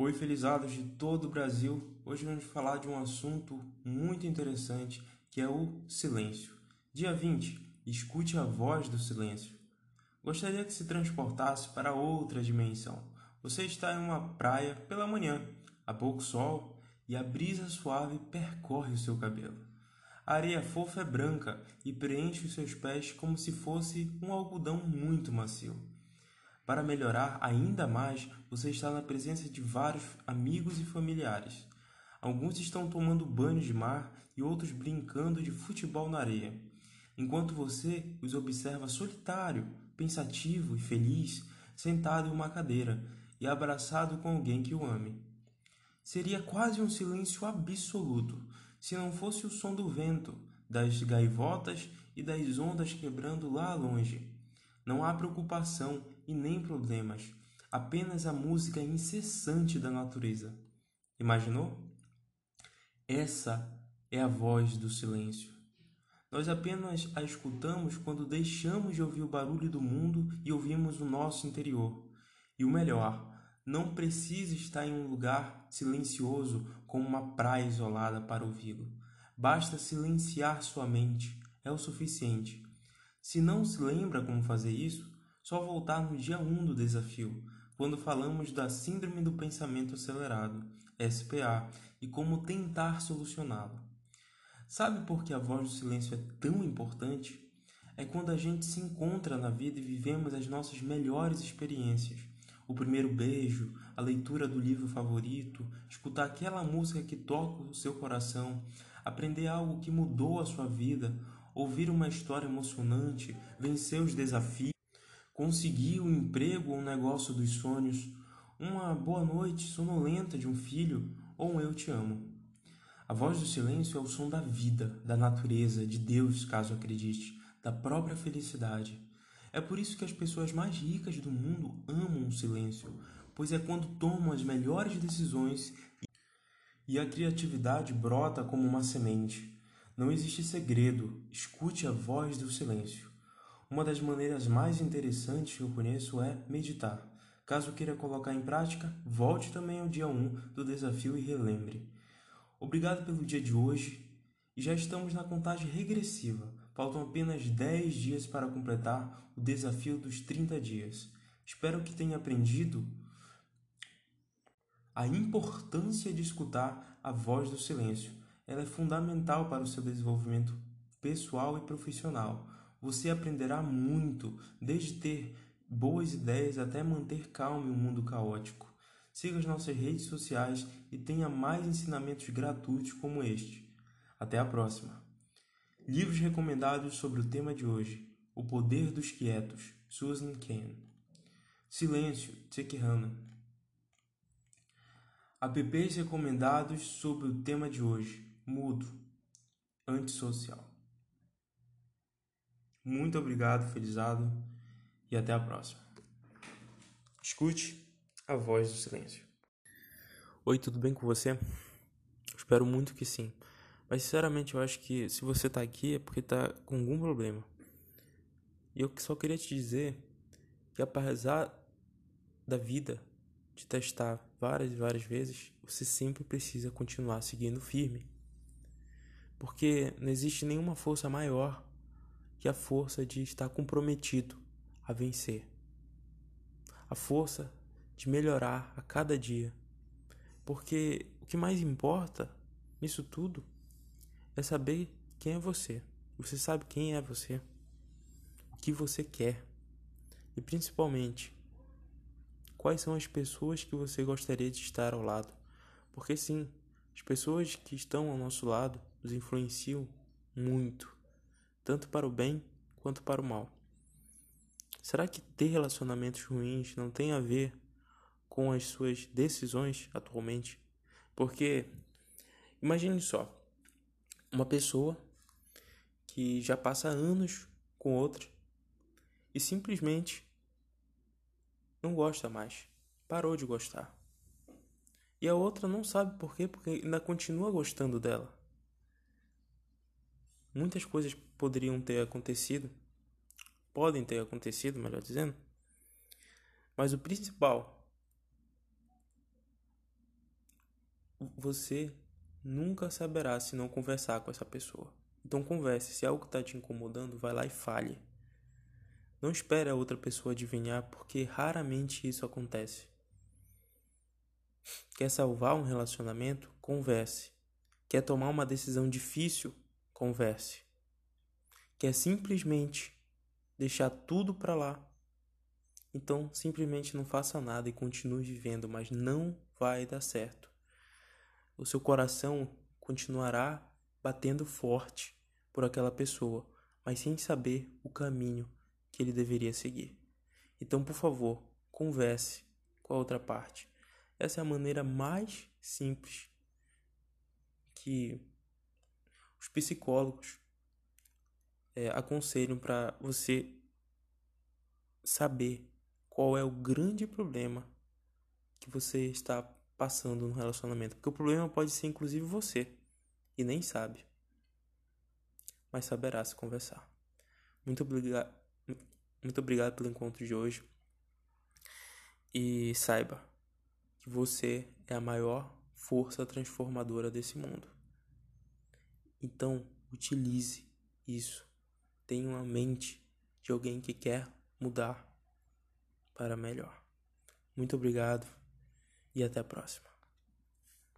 Oi, felizados de todo o Brasil. Hoje vamos falar de um assunto muito interessante que é o silêncio. Dia 20, escute a voz do silêncio. Gostaria que se transportasse para outra dimensão. Você está em uma praia pela manhã, há pouco sol e a brisa suave percorre o seu cabelo. A areia fofa é branca e preenche os seus pés como se fosse um algodão muito macio. Para melhorar ainda mais, você está na presença de vários amigos e familiares. Alguns estão tomando banho de mar e outros brincando de futebol na areia, enquanto você os observa solitário, pensativo e feliz, sentado em uma cadeira e abraçado com alguém que o ame. Seria quase um silêncio absoluto se não fosse o som do vento, das gaivotas e das ondas quebrando lá longe. Não há preocupação e nem problemas, apenas a música incessante da natureza. Imaginou? Essa é a voz do silêncio. Nós apenas a escutamos quando deixamos de ouvir o barulho do mundo e ouvimos o nosso interior. E o melhor, não precisa estar em um lugar silencioso como uma praia isolada para ouvi-lo. Basta silenciar sua mente, é o suficiente. Se não se lembra como fazer isso, só voltar no dia 1 do desafio, quando falamos da Síndrome do Pensamento Acelerado, SPA, e como tentar solucioná-lo. Sabe por que a voz do silêncio é tão importante? É quando a gente se encontra na vida e vivemos as nossas melhores experiências o primeiro beijo, a leitura do livro favorito, escutar aquela música que toca o seu coração, aprender algo que mudou a sua vida, ouvir uma história emocionante, vencer os desafios, conseguir o um emprego ou um negócio dos sonhos, uma boa noite sonolenta de um filho ou um eu te amo. A voz do silêncio é o som da vida, da natureza, de Deus, caso acredite, da própria felicidade. É por isso que as pessoas mais ricas do mundo amam o silêncio, pois é quando tomam as melhores decisões e a criatividade brota como uma semente. Não existe segredo, escute a voz do silêncio. Uma das maneiras mais interessantes que eu conheço é meditar. Caso queira colocar em prática, volte também ao dia 1 do desafio e relembre. Obrigado pelo dia de hoje e já estamos na contagem regressiva Faltam apenas 10 dias para completar o desafio dos 30 dias. Espero que tenha aprendido a importância de escutar a voz do silêncio. Ela é fundamental para o seu desenvolvimento pessoal e profissional. Você aprenderá muito, desde ter boas ideias até manter calmo em um mundo caótico. Siga as nossas redes sociais e tenha mais ensinamentos gratuitos como este. Até a próxima! Livros recomendados sobre o tema de hoje: O Poder dos Quietos, Susan Cain. Silêncio, Tchek Hanna. Apps recomendados sobre o tema de hoje: Mudo, Antissocial. Muito obrigado, felizado, e até a próxima. Escute a voz do silêncio. Oi, tudo bem com você? Espero muito que sim. Mas sinceramente eu acho que se você tá aqui é porque tá com algum problema. E eu só queria te dizer que apesar da vida de testar várias e várias vezes, você sempre precisa continuar seguindo firme. Porque não existe nenhuma força maior que a força de estar comprometido a vencer. A força de melhorar a cada dia. Porque o que mais importa nisso tudo é saber quem é você. Você sabe quem é você, o que você quer e principalmente quais são as pessoas que você gostaria de estar ao lado. Porque sim, as pessoas que estão ao nosso lado nos influenciam muito, tanto para o bem quanto para o mal. Será que ter relacionamentos ruins não tem a ver com as suas decisões atualmente? Porque imagine só, uma pessoa que já passa anos com outra e simplesmente não gosta mais, parou de gostar. E a outra não sabe por quê, porque ainda continua gostando dela. Muitas coisas poderiam ter acontecido, podem ter acontecido, melhor dizendo, mas o principal você nunca saberá se não conversar com essa pessoa. Então converse, se algo está te incomodando, vai lá e fale. Não espere a outra pessoa adivinhar, porque raramente isso acontece. Quer salvar um relacionamento? Converse. Quer tomar uma decisão difícil? Converse. Quer simplesmente deixar tudo para lá? Então, simplesmente não faça nada e continue vivendo, mas não vai dar certo. O seu coração continuará batendo forte por aquela pessoa, mas sem saber o caminho que ele deveria seguir. Então, por favor, converse com a outra parte. Essa é a maneira mais simples que os psicólogos é, aconselham para você saber qual é o grande problema que você está passando no relacionamento. Porque o problema pode ser inclusive você e nem sabe, mas saberá se conversar. Muito obrigado, muito obrigado pelo encontro de hoje e saiba que você é a maior força transformadora desse mundo. Então, utilize isso. Tenha uma mente de alguém que quer mudar para melhor. Muito obrigado e até a próxima.